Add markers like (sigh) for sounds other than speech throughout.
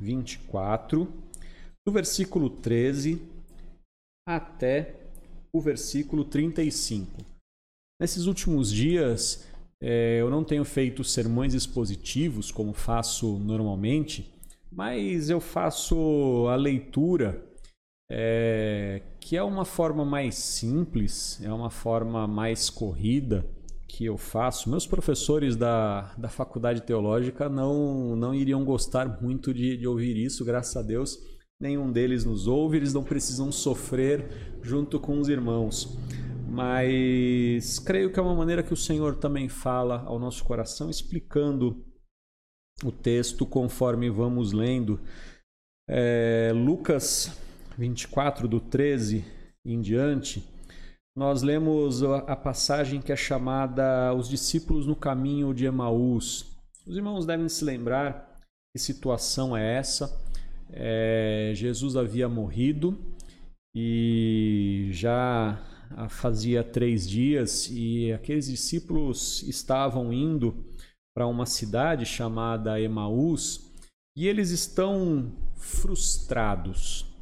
24, do versículo 13 até o versículo 35. Nesses últimos dias, é, eu não tenho feito sermões expositivos como faço normalmente, mas eu faço a leitura, é, que é uma forma mais simples, é uma forma mais corrida que eu faço. Meus professores da, da faculdade teológica não, não iriam gostar muito de, de ouvir isso, graças a Deus. Nenhum deles nos ouve, eles não precisam sofrer junto com os irmãos. Mas creio que é uma maneira que o Senhor também fala ao nosso coração, explicando o texto conforme vamos lendo. É, Lucas 24, do 13 em diante, nós lemos a passagem que é chamada Os discípulos no caminho de Emaús. Os irmãos devem se lembrar que situação é essa. É, Jesus havia morrido e já fazia três dias e aqueles discípulos estavam indo para uma cidade chamada Emaús e eles estão frustrados.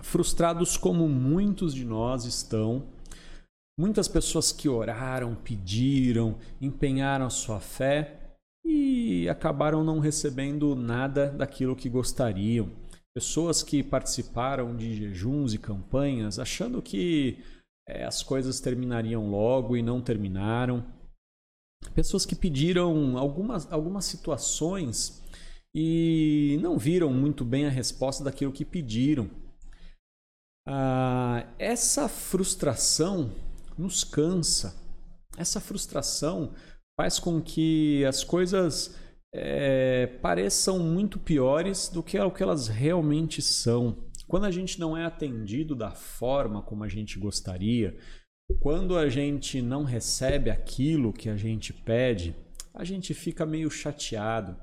Frustrados como muitos de nós estão. Muitas pessoas que oraram, pediram, empenharam a sua fé e acabaram não recebendo nada daquilo que gostariam. Pessoas que participaram de jejuns e campanhas achando que é, as coisas terminariam logo e não terminaram pessoas que pediram algumas, algumas situações e não viram muito bem a resposta daquilo que pediram. Ah, essa frustração nos cansa. Essa frustração faz com que as coisas é, pareçam muito piores do que o que elas realmente são. Quando a gente não é atendido da forma como a gente gostaria, quando a gente não recebe aquilo que a gente pede, a gente fica meio chateado.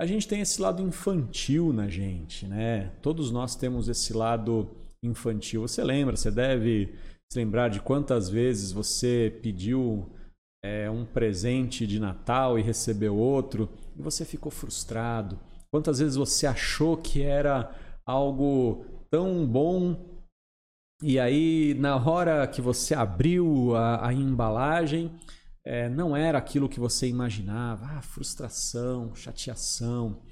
A gente tem esse lado infantil na gente, né? Todos nós temos esse lado infantil. Você lembra, você deve se lembrar de quantas vezes você pediu é, um presente de Natal e recebeu outro e você ficou frustrado. Quantas vezes você achou que era algo tão bom e aí, na hora que você abriu a, a embalagem, é, não era aquilo que você imaginava. Ah, frustração, chateação.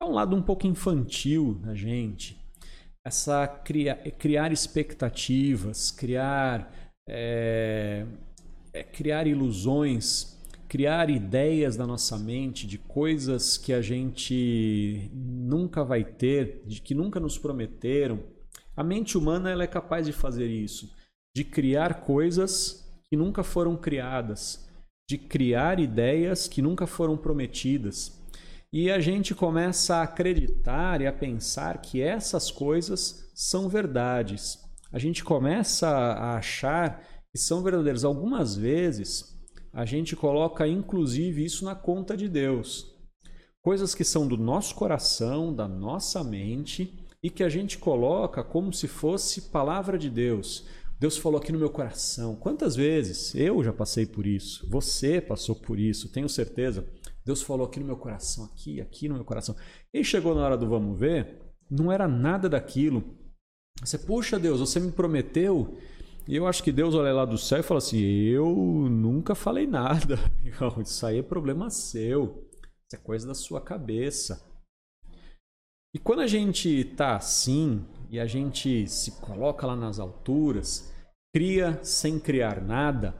É um lado um pouco infantil da gente. Essa cria, criar expectativas, criar, é, criar ilusões, criar ideias na nossa mente de coisas que a gente nunca vai ter, de que nunca nos prometeram a mente humana ela é capaz de fazer isso, de criar coisas que nunca foram criadas, de criar ideias que nunca foram prometidas. E a gente começa a acreditar e a pensar que essas coisas são verdades. A gente começa a achar que são verdadeiras. Algumas vezes a gente coloca inclusive isso na conta de Deus. Coisas que são do nosso coração, da nossa mente e que a gente coloca como se fosse palavra de Deus. Deus falou aqui no meu coração. Quantas vezes eu já passei por isso? Você passou por isso, tenho certeza. Deus falou aqui no meu coração, aqui, aqui no meu coração. E chegou na hora do vamos ver, não era nada daquilo. Você, puxa Deus, você me prometeu. E eu acho que Deus olha lá do céu e fala assim: Eu nunca falei nada. (laughs) Isso aí é problema seu. Isso é coisa da sua cabeça. E quando a gente está assim e a gente se coloca lá nas alturas, cria sem criar nada,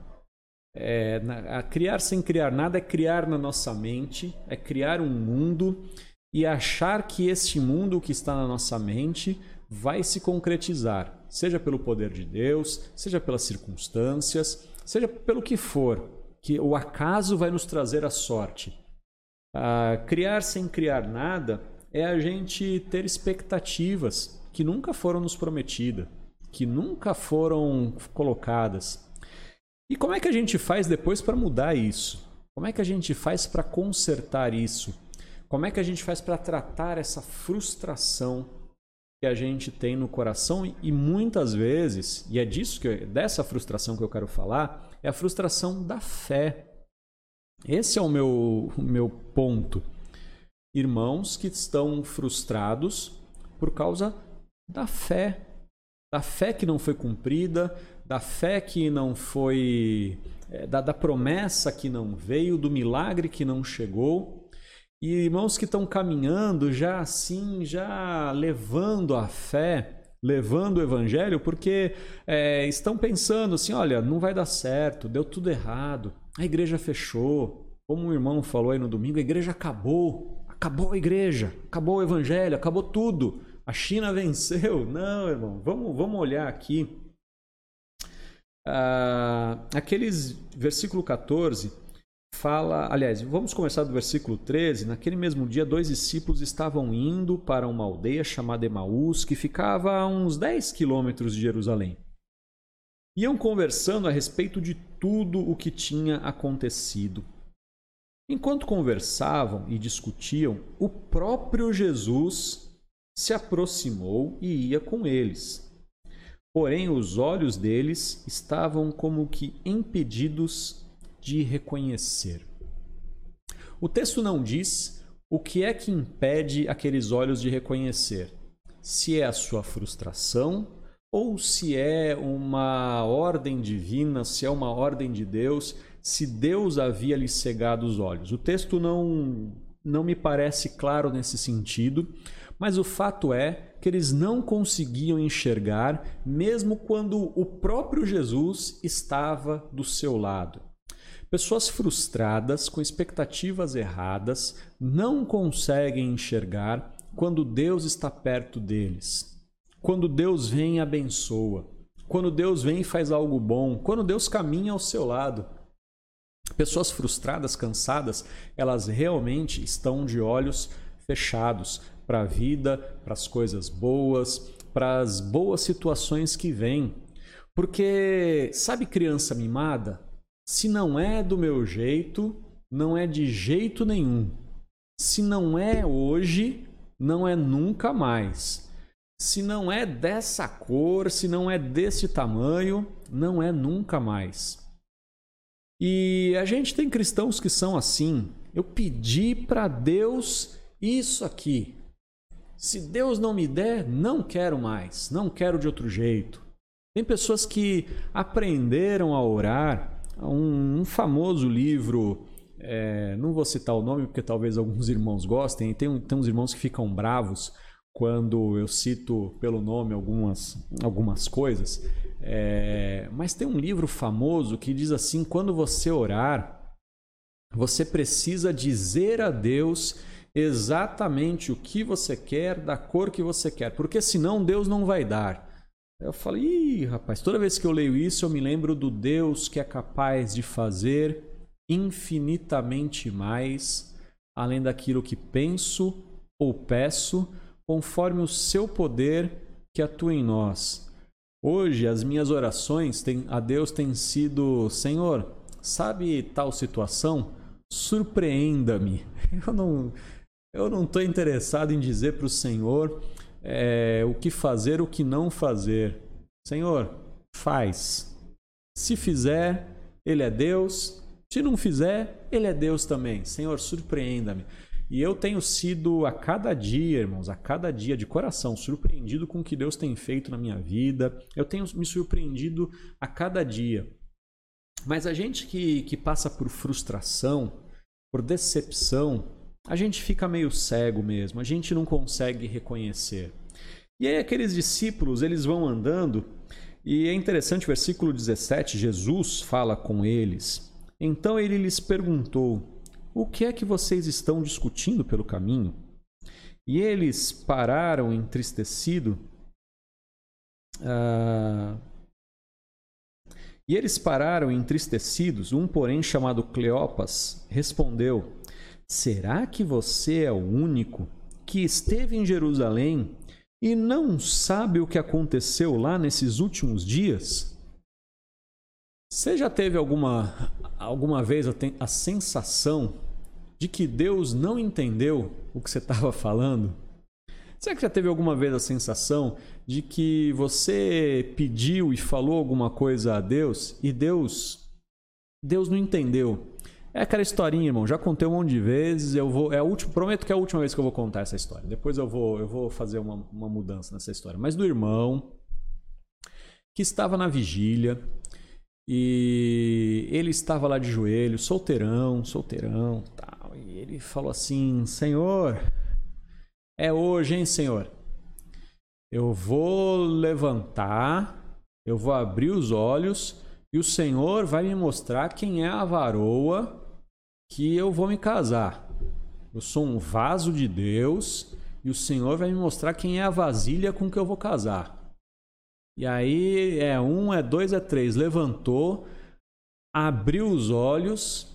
é, a criar sem criar nada é criar na nossa mente, é criar um mundo e achar que este mundo que está na nossa mente vai se concretizar, seja pelo poder de Deus, seja pelas circunstâncias, seja pelo que for, que o acaso vai nos trazer a sorte. Ah, criar sem criar nada é a gente ter expectativas que nunca foram nos prometidas, que nunca foram colocadas. E como é que a gente faz depois para mudar isso? Como é que a gente faz para consertar isso? Como é que a gente faz para tratar essa frustração que a gente tem no coração e muitas vezes, e é disso que dessa frustração que eu quero falar, é a frustração da fé. Esse é o meu, o meu ponto. irmãos que estão frustrados por causa da fé, da fé que não foi cumprida, da fé que não foi. É, da, da promessa que não veio, do milagre que não chegou. E irmãos que estão caminhando já assim, já levando a fé, levando o evangelho, porque é, estão pensando assim: olha, não vai dar certo, deu tudo errado, a igreja fechou. Como o irmão falou aí no domingo, a igreja acabou, acabou a igreja, acabou o evangelho, acabou tudo. A China venceu. Não, irmão, vamos, vamos olhar aqui. Ah, aqueles, versículo 14, fala. Aliás, vamos começar do versículo 13. Naquele mesmo dia, dois discípulos estavam indo para uma aldeia chamada Emaús, que ficava a uns 10 quilômetros de Jerusalém. Iam conversando a respeito de tudo o que tinha acontecido. Enquanto conversavam e discutiam, o próprio Jesus se aproximou e ia com eles. Porém, os olhos deles estavam como que impedidos de reconhecer. O texto não diz o que é que impede aqueles olhos de reconhecer. Se é a sua frustração ou se é uma ordem divina, se é uma ordem de Deus, se Deus havia lhe cegado os olhos. O texto não não me parece claro nesse sentido, mas o fato é que eles não conseguiam enxergar, mesmo quando o próprio Jesus estava do seu lado. Pessoas frustradas, com expectativas erradas, não conseguem enxergar quando Deus está perto deles. Quando Deus vem e abençoa. Quando Deus vem e faz algo bom. Quando Deus caminha ao seu lado. Pessoas frustradas, cansadas, elas realmente estão de olhos fechados para a vida, para as coisas boas, para as boas situações que vêm. Porque, sabe, criança mimada? Se não é do meu jeito, não é de jeito nenhum. Se não é hoje, não é nunca mais. Se não é dessa cor, se não é desse tamanho, não é nunca mais. E a gente tem cristãos que são assim. Eu pedi para Deus isso aqui. Se Deus não me der, não quero mais, não quero de outro jeito. Tem pessoas que aprenderam a orar. Um, um famoso livro, é, não vou citar o nome porque talvez alguns irmãos gostem, tem, tem uns irmãos que ficam bravos quando eu cito pelo nome algumas, algumas coisas. É, mas tem um livro famoso que diz assim: quando você orar, você precisa dizer a Deus exatamente o que você quer, da cor que você quer, porque senão Deus não vai dar. Eu falei, Ih, rapaz, toda vez que eu leio isso, eu me lembro do Deus que é capaz de fazer infinitamente mais, além daquilo que penso ou peço, conforme o seu poder que atua em nós. Hoje, as minhas orações a Deus têm sido: Senhor, sabe tal situação? Surpreenda-me. (laughs) Eu não, eu não estou interessado em dizer para o Senhor é, o que fazer, o que não fazer. Senhor, faz. Se fizer, Ele é Deus. Se não fizer, Ele é Deus também. Senhor, surpreenda-me. E eu tenho sido a cada dia, irmãos, a cada dia de coração, surpreendido com o que Deus tem feito na minha vida. Eu tenho me surpreendido a cada dia. Mas a gente que, que passa por frustração, por decepção, a gente fica meio cego mesmo, a gente não consegue reconhecer. E aí aqueles discípulos, eles vão andando, e é interessante versículo 17, Jesus fala com eles. Então ele lhes perguntou: O que é que vocês estão discutindo pelo caminho? E eles pararam entristecido. Ah, e eles pararam entristecidos. Um, porém, chamado Cleopas, respondeu: Será que você é o único que esteve em Jerusalém e não sabe o que aconteceu lá nesses últimos dias? Você já teve alguma, alguma vez a sensação de que Deus não entendeu o que você estava falando? Será que já teve alguma vez a sensação de que você pediu e falou alguma coisa a Deus e Deus Deus não entendeu? É aquela historinha, irmão. Já contei um monte de vezes. Eu vou. É a última, prometo que é a última vez que eu vou contar essa história. Depois eu vou, eu vou fazer uma, uma mudança nessa história. Mas do irmão que estava na vigília e ele estava lá de joelho, solteirão, solteirão, tal. E ele falou assim: Senhor, é hoje, hein, Senhor? Eu vou levantar, eu vou abrir os olhos e o Senhor vai me mostrar quem é a varoa que eu vou me casar. Eu sou um vaso de Deus e o Senhor vai me mostrar quem é a vasilha com que eu vou casar. E aí é um, é dois, é três. Levantou, abriu os olhos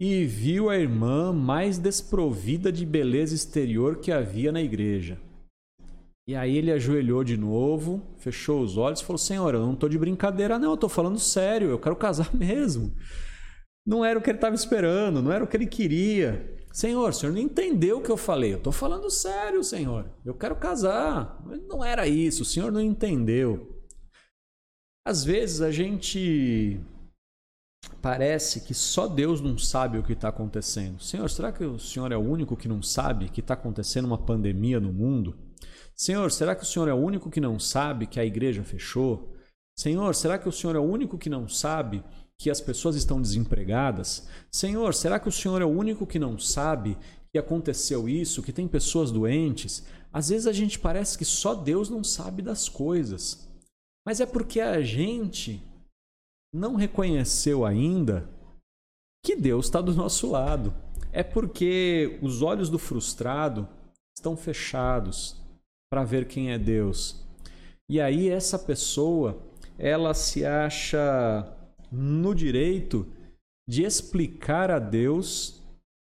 e viu a irmã mais desprovida de beleza exterior que havia na igreja. E aí ele ajoelhou de novo, fechou os olhos e falou: Senhor, eu não estou de brincadeira, não, eu estou falando sério, eu quero casar (laughs) mesmo. Não era o que ele estava esperando, não era o que ele queria. Senhor, o senhor não entendeu o que eu falei. Eu estou falando sério, Senhor. Eu quero casar. Não era isso, o senhor não entendeu. Às vezes a gente parece que só Deus não sabe o que está acontecendo. Senhor, será que o senhor é o único que não sabe que está acontecendo uma pandemia no mundo? Senhor, será que o senhor é o único que não sabe que a igreja fechou? Senhor, será que o senhor é o único que não sabe que as pessoas estão desempregadas? Senhor, será que o Senhor é o único que não sabe que aconteceu isso, que tem pessoas doentes? Às vezes a gente parece que só Deus não sabe das coisas. Mas é porque a gente não reconheceu ainda que Deus está do nosso lado. É porque os olhos do frustrado estão fechados para ver quem é Deus. E aí essa pessoa, ela se acha no direito de explicar a Deus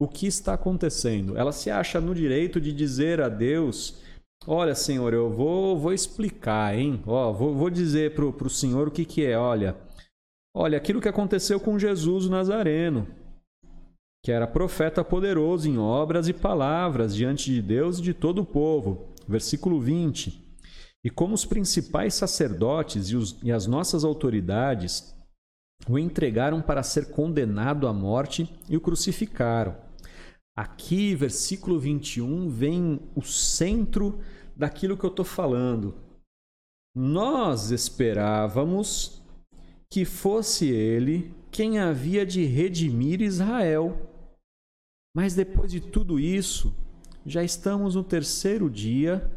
o que está acontecendo. Ela se acha no direito de dizer a Deus: Olha, Senhor, eu vou, vou explicar, hein? Ó, vou, vou dizer para o Senhor o que, que é. Olha, olha, aquilo que aconteceu com Jesus o Nazareno, que era profeta poderoso em obras e palavras diante de Deus e de todo o povo. Versículo 20. E como os principais sacerdotes e, os, e as nossas autoridades o entregaram para ser condenado à morte e o crucificaram. Aqui, versículo 21, vem o centro daquilo que eu estou falando. Nós esperávamos que fosse ele quem havia de redimir Israel. Mas depois de tudo isso, já estamos no terceiro dia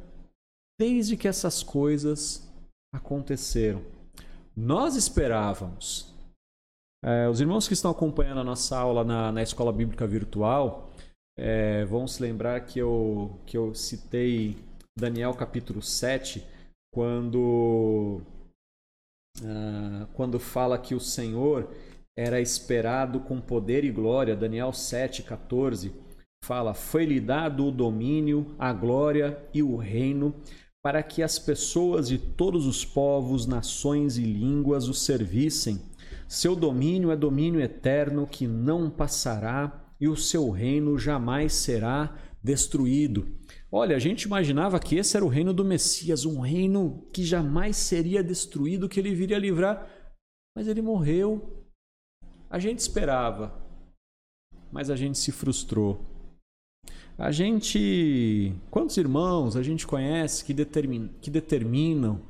desde que essas coisas aconteceram. Nós esperávamos é, os irmãos que estão acompanhando a nossa aula na, na Escola Bíblica Virtual é, vão se lembrar que eu, que eu citei Daniel capítulo 7, quando, uh, quando fala que o Senhor era esperado com poder e glória. Daniel 7, 14 fala: Foi-lhe dado o domínio, a glória e o reino, para que as pessoas de todos os povos, nações e línguas o servissem. Seu domínio é domínio eterno que não passará e o seu reino jamais será destruído. Olha, a gente imaginava que esse era o reino do Messias, um reino que jamais seria destruído, que ele viria livrar, mas ele morreu. A gente esperava, mas a gente se frustrou. A gente. Quantos irmãos a gente conhece que, determin, que determinam,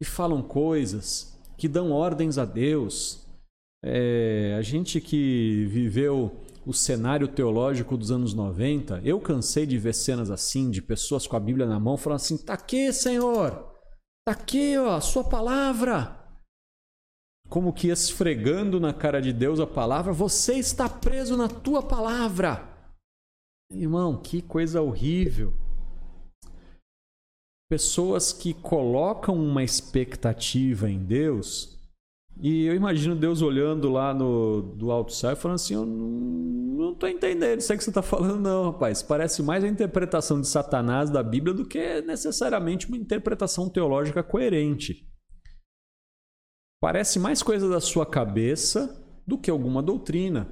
que falam coisas, que dão ordens a Deus, é, a gente que viveu o cenário teológico dos anos 90, eu cansei de ver cenas assim, de pessoas com a Bíblia na mão, falando assim: tá aqui, Senhor, tá aqui, ó, a sua palavra. Como que esfregando na cara de Deus a palavra, você está preso na tua palavra. Irmão, que coisa horrível. Pessoas que colocam uma expectativa em Deus e eu imagino Deus olhando lá no, do alto céu e falando assim: Eu não estou entendendo isso aí que você está falando, não, rapaz. Parece mais a interpretação de Satanás da Bíblia do que necessariamente uma interpretação teológica coerente. Parece mais coisa da sua cabeça do que alguma doutrina.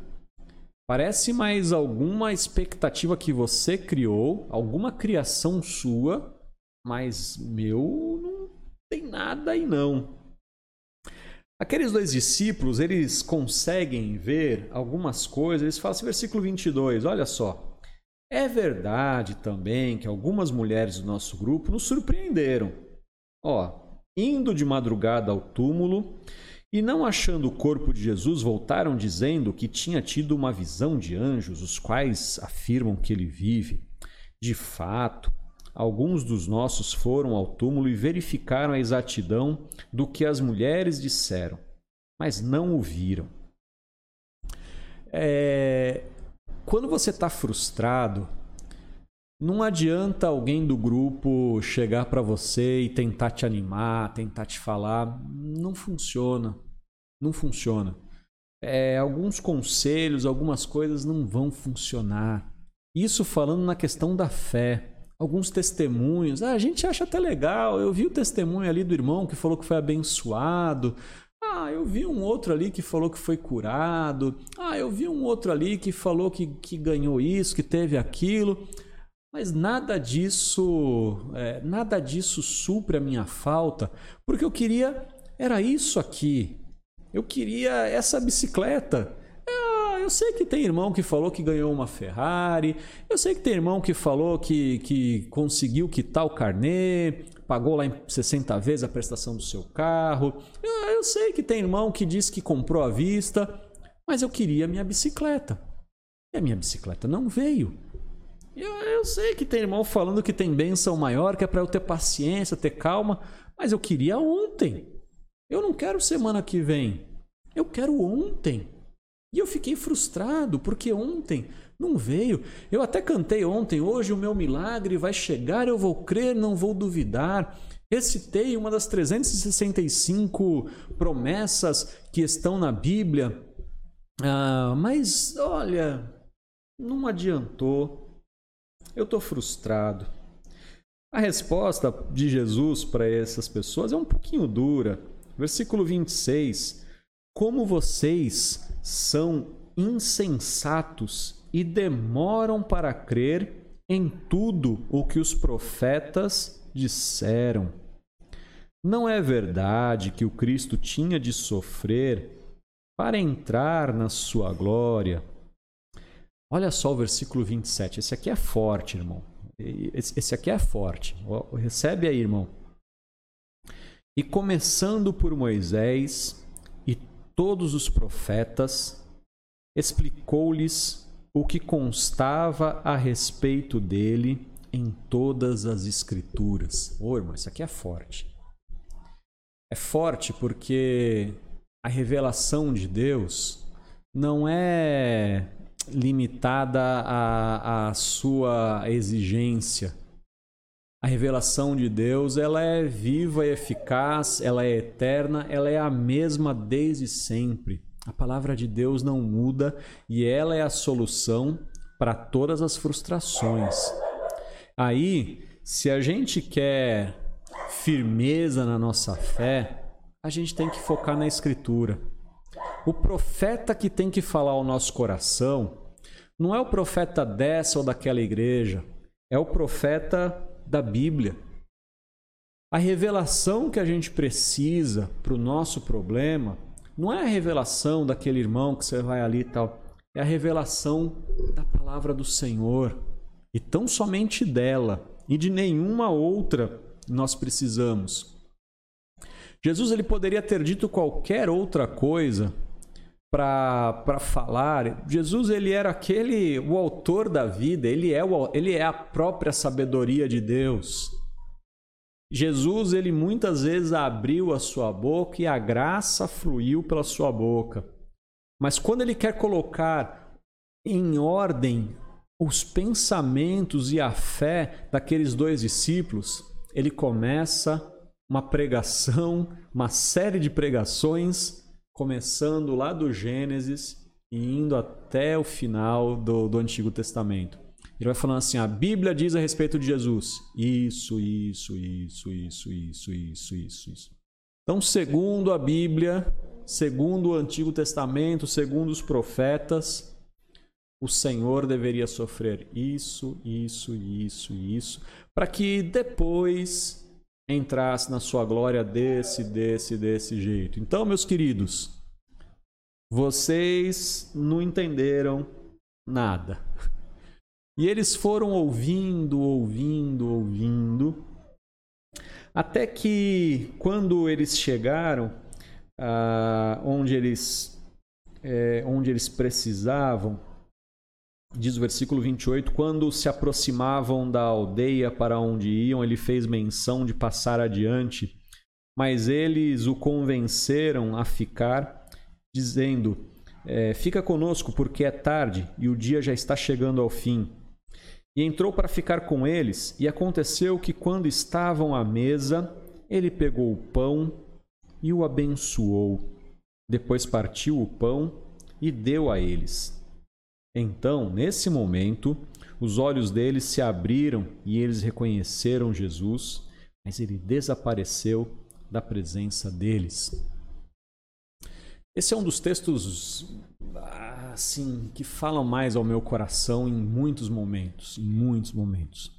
Parece mais alguma expectativa que você criou, alguma criação sua, mas meu não tem nada aí não. Aqueles dois discípulos, eles conseguem ver algumas coisas, eles falam assim, versículo 22, olha só. É verdade também que algumas mulheres do nosso grupo nos surpreenderam. Ó, indo de madrugada ao túmulo e não achando o corpo de Jesus, voltaram dizendo que tinha tido uma visão de anjos, os quais afirmam que ele vive. De fato, alguns dos nossos foram ao túmulo e verificaram a exatidão do que as mulheres disseram, mas não o viram. É... Quando você está frustrado, não adianta alguém do grupo chegar para você e tentar te animar, tentar te falar. Não funciona. Não funciona. É, alguns conselhos, algumas coisas não vão funcionar. Isso falando na questão da fé alguns testemunhos. Ah, a gente acha até legal. Eu vi o testemunho ali do irmão que falou que foi abençoado. Ah, eu vi um outro ali que falou que foi curado. Ah, eu vi um outro ali que falou que, que ganhou isso, que teve aquilo. Mas nada disso, é, nada disso supre a minha falta, porque eu queria era isso aqui. Eu queria essa bicicleta eu sei que tem irmão que falou que ganhou uma Ferrari, eu sei que tem irmão que falou que, que conseguiu quitar o carnê, pagou lá em 60 vezes a prestação do seu carro. Eu, eu sei que tem irmão que disse que comprou à vista, mas eu queria minha bicicleta. E a minha bicicleta não veio. Eu, eu sei que tem irmão falando que tem benção maior, que é para eu ter paciência, ter calma, mas eu queria ontem. Eu não quero semana que vem. Eu quero ontem. E eu fiquei frustrado porque ontem não veio. Eu até cantei ontem, hoje o meu milagre vai chegar, eu vou crer, não vou duvidar. Recitei uma das 365 promessas que estão na Bíblia. Ah, mas olha, não adiantou. Eu estou frustrado. A resposta de Jesus para essas pessoas é um pouquinho dura. Versículo 26. Como vocês são insensatos e demoram para crer em tudo o que os profetas disseram. Não é verdade que o Cristo tinha de sofrer para entrar na sua glória? Olha só o versículo 27. Esse aqui é forte, irmão. Esse aqui é forte. Recebe aí, irmão. E começando por Moisés todos os profetas, explicou-lhes o que constava a respeito dele em todas as Escrituras. Ô, oh, irmão, isso aqui é forte. É forte porque a revelação de Deus não é limitada à, à sua exigência a revelação de Deus, ela é viva e eficaz, ela é eterna, ela é a mesma desde sempre. A palavra de Deus não muda e ela é a solução para todas as frustrações. Aí, se a gente quer firmeza na nossa fé, a gente tem que focar na Escritura. O profeta que tem que falar ao nosso coração não é o profeta dessa ou daquela igreja, é o profeta da Bíblia. A revelação que a gente precisa para o nosso problema não é a revelação daquele irmão que você vai ali e tal, é a revelação da palavra do Senhor. E tão somente dela e de nenhuma outra nós precisamos. Jesus ele poderia ter dito qualquer outra coisa para falar. Jesus ele era aquele o autor da vida, ele é o, ele é a própria sabedoria de Deus. Jesus ele muitas vezes abriu a sua boca e a graça fluiu pela sua boca. Mas quando ele quer colocar em ordem os pensamentos e a fé daqueles dois discípulos, ele começa uma pregação, uma série de pregações começando lá do Gênesis e indo até o final do, do Antigo Testamento. Ele vai falando assim: a Bíblia diz a respeito de Jesus. Isso, isso, isso, isso, isso, isso, isso, isso. Então, segundo a Bíblia, segundo o Antigo Testamento, segundo os profetas, o Senhor deveria sofrer isso, isso, isso, isso, para que depois entrasse na sua glória desse, desse, desse jeito. Então, meus queridos, vocês não entenderam nada. E eles foram ouvindo, ouvindo, ouvindo, até que quando eles chegaram ah, onde, eles, é, onde eles precisavam, diz o versículo 28, quando se aproximavam da aldeia para onde iam, ele fez menção de passar adiante, mas eles o convenceram a ficar, dizendo: é, Fica conosco, porque é tarde e o dia já está chegando ao fim. E entrou para ficar com eles, e aconteceu que, quando estavam à mesa, ele pegou o pão e o abençoou. Depois partiu o pão e deu a eles. Então, nesse momento, os olhos deles se abriram e eles reconheceram Jesus, mas ele desapareceu da presença deles. Esse é um dos textos assim que falam mais ao meu coração em muitos momentos, em muitos momentos.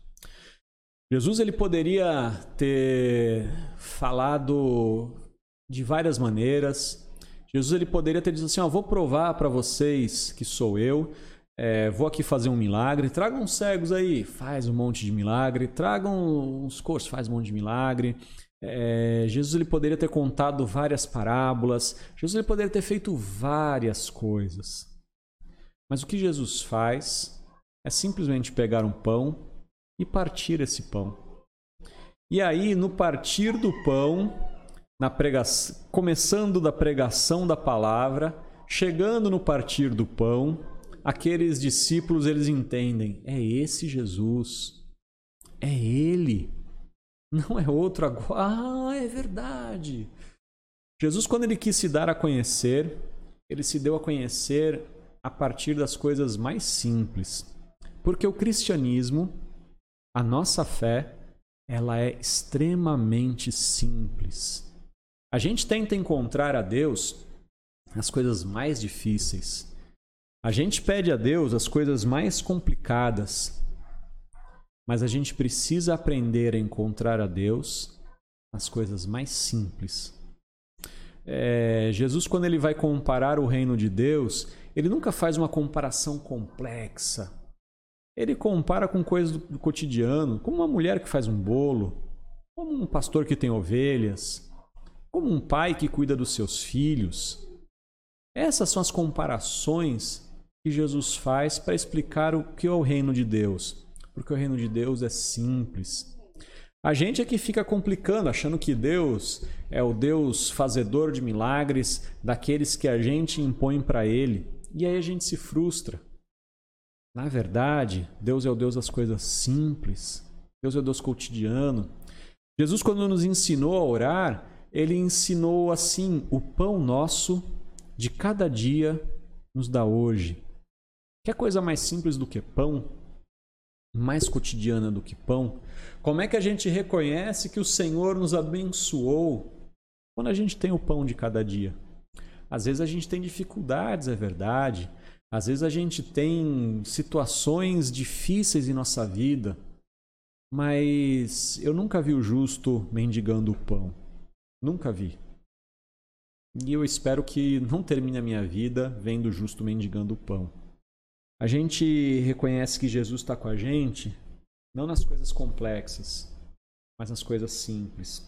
Jesus ele poderia ter falado de várias maneiras. Jesus ele poderia ter dito assim: ó, vou provar para vocês que sou eu. É, vou aqui fazer um milagre. Tragam uns cegos aí, faz um monte de milagre. Tragam uns coxos, faz um monte de milagre. É, Jesus ele poderia ter contado várias parábolas. Jesus ele poderia ter feito várias coisas. Mas o que Jesus faz é simplesmente pegar um pão e partir esse pão. E aí, no partir do pão, na pregação, começando da pregação da palavra, chegando no partir do pão, aqueles discípulos eles entendem, é esse Jesus. É ele. Não é outro agora. Ah, é verdade. Jesus quando ele quis se dar a conhecer, ele se deu a conhecer a partir das coisas mais simples. Porque o cristianismo, a nossa fé, ela é extremamente simples. A gente tenta encontrar a Deus nas coisas mais difíceis. A gente pede a Deus as coisas mais complicadas. Mas a gente precisa aprender a encontrar a Deus nas coisas mais simples. É, Jesus, quando ele vai comparar o reino de Deus, ele nunca faz uma comparação complexa. Ele compara com coisas do, do cotidiano, como uma mulher que faz um bolo, como um pastor que tem ovelhas, como um pai que cuida dos seus filhos. Essas são as comparações que Jesus faz para explicar o que é o reino de Deus. Porque o reino de Deus é simples. A gente é que fica complicando, achando que Deus é o Deus fazedor de milagres, daqueles que a gente impõe para Ele. E aí a gente se frustra. Na verdade, Deus é o Deus das coisas simples. Deus é o Deus cotidiano. Jesus, quando nos ensinou a orar, ele ensinou assim: o pão nosso de cada dia nos dá hoje. Quer coisa mais simples do que pão? Mais cotidiana do que pão? Como é que a gente reconhece que o Senhor nos abençoou quando a gente tem o pão de cada dia? Às vezes a gente tem dificuldades, é verdade. Às vezes a gente tem situações difíceis em nossa vida, mas eu nunca vi o justo mendigando o pão. Nunca vi. E eu espero que não termine a minha vida vendo o justo mendigando o pão. A gente reconhece que Jesus está com a gente não nas coisas complexas, mas nas coisas simples.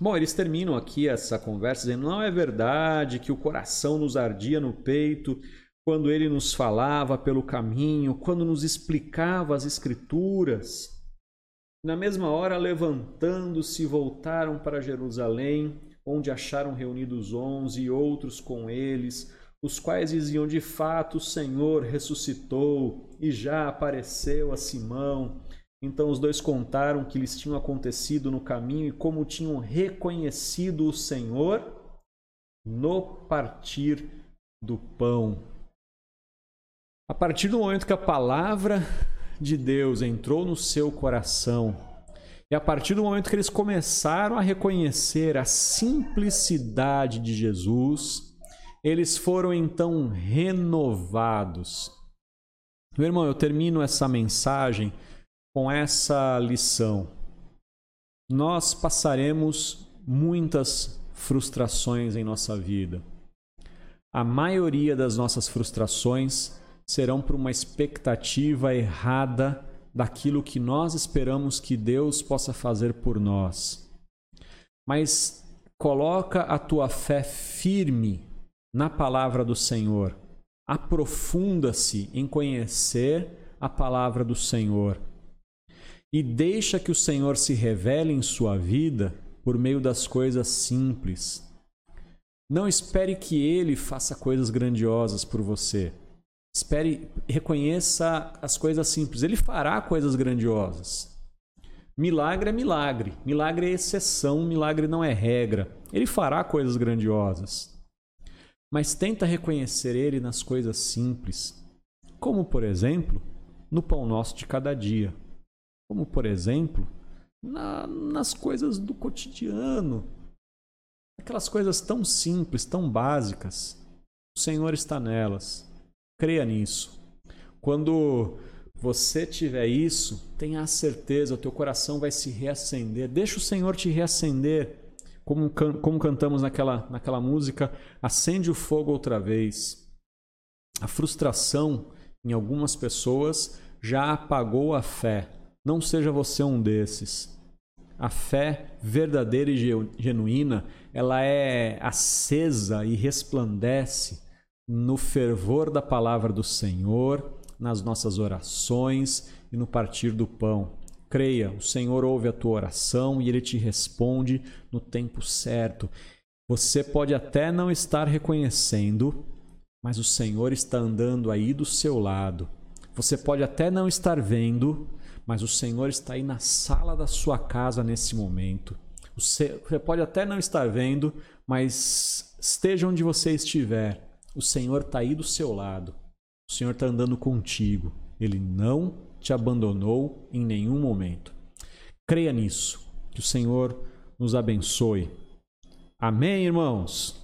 Bom, eles terminam aqui essa conversa dizendo: não é verdade que o coração nos ardia no peito quando ele nos falava pelo caminho, quando nos explicava as Escrituras. Na mesma hora, levantando-se, voltaram para Jerusalém, onde acharam reunidos onze e outros com eles, os quais diziam: De fato, o Senhor ressuscitou e já apareceu a Simão. Então os dois contaram o que lhes tinha acontecido no caminho e como tinham reconhecido o Senhor no partir do pão. A partir do momento que a palavra de Deus entrou no seu coração, e a partir do momento que eles começaram a reconhecer a simplicidade de Jesus, eles foram então renovados. Meu irmão, eu termino essa mensagem com essa lição. nós passaremos muitas frustrações em nossa vida. A maioria das nossas frustrações serão por uma expectativa errada daquilo que nós esperamos que Deus possa fazer por nós. Mas coloca a tua fé firme na palavra do Senhor. Aprofunda-se em conhecer a palavra do Senhor. E deixa que o Senhor se revele em sua vida por meio das coisas simples. Não espere que ele faça coisas grandiosas por você. Espere, reconheça as coisas simples. Ele fará coisas grandiosas. Milagre é milagre. Milagre é exceção, milagre não é regra. Ele fará coisas grandiosas. Mas tenta reconhecer ele nas coisas simples, como por exemplo, no pão nosso de cada dia. Como por exemplo, na, nas coisas do cotidiano. Aquelas coisas tão simples, tão básicas. O Senhor está nelas. Creia nisso. Quando você tiver isso, tenha a certeza, o teu coração vai se reacender. Deixa o Senhor te reacender. Como, como cantamos naquela, naquela música, acende o fogo outra vez. A frustração em algumas pessoas já apagou a fé. Não seja você um desses. A fé verdadeira e genuína, ela é acesa e resplandece no fervor da palavra do Senhor, nas nossas orações e no partir do pão. Creia, o Senhor ouve a tua oração e ele te responde no tempo certo. Você pode até não estar reconhecendo, mas o Senhor está andando aí do seu lado. Você pode até não estar vendo, mas o Senhor está aí na sala da sua casa nesse momento. Você pode até não estar vendo, mas esteja onde você estiver, o Senhor está aí do seu lado. O Senhor está andando contigo. Ele não te abandonou em nenhum momento. Creia nisso. Que o Senhor nos abençoe. Amém, irmãos?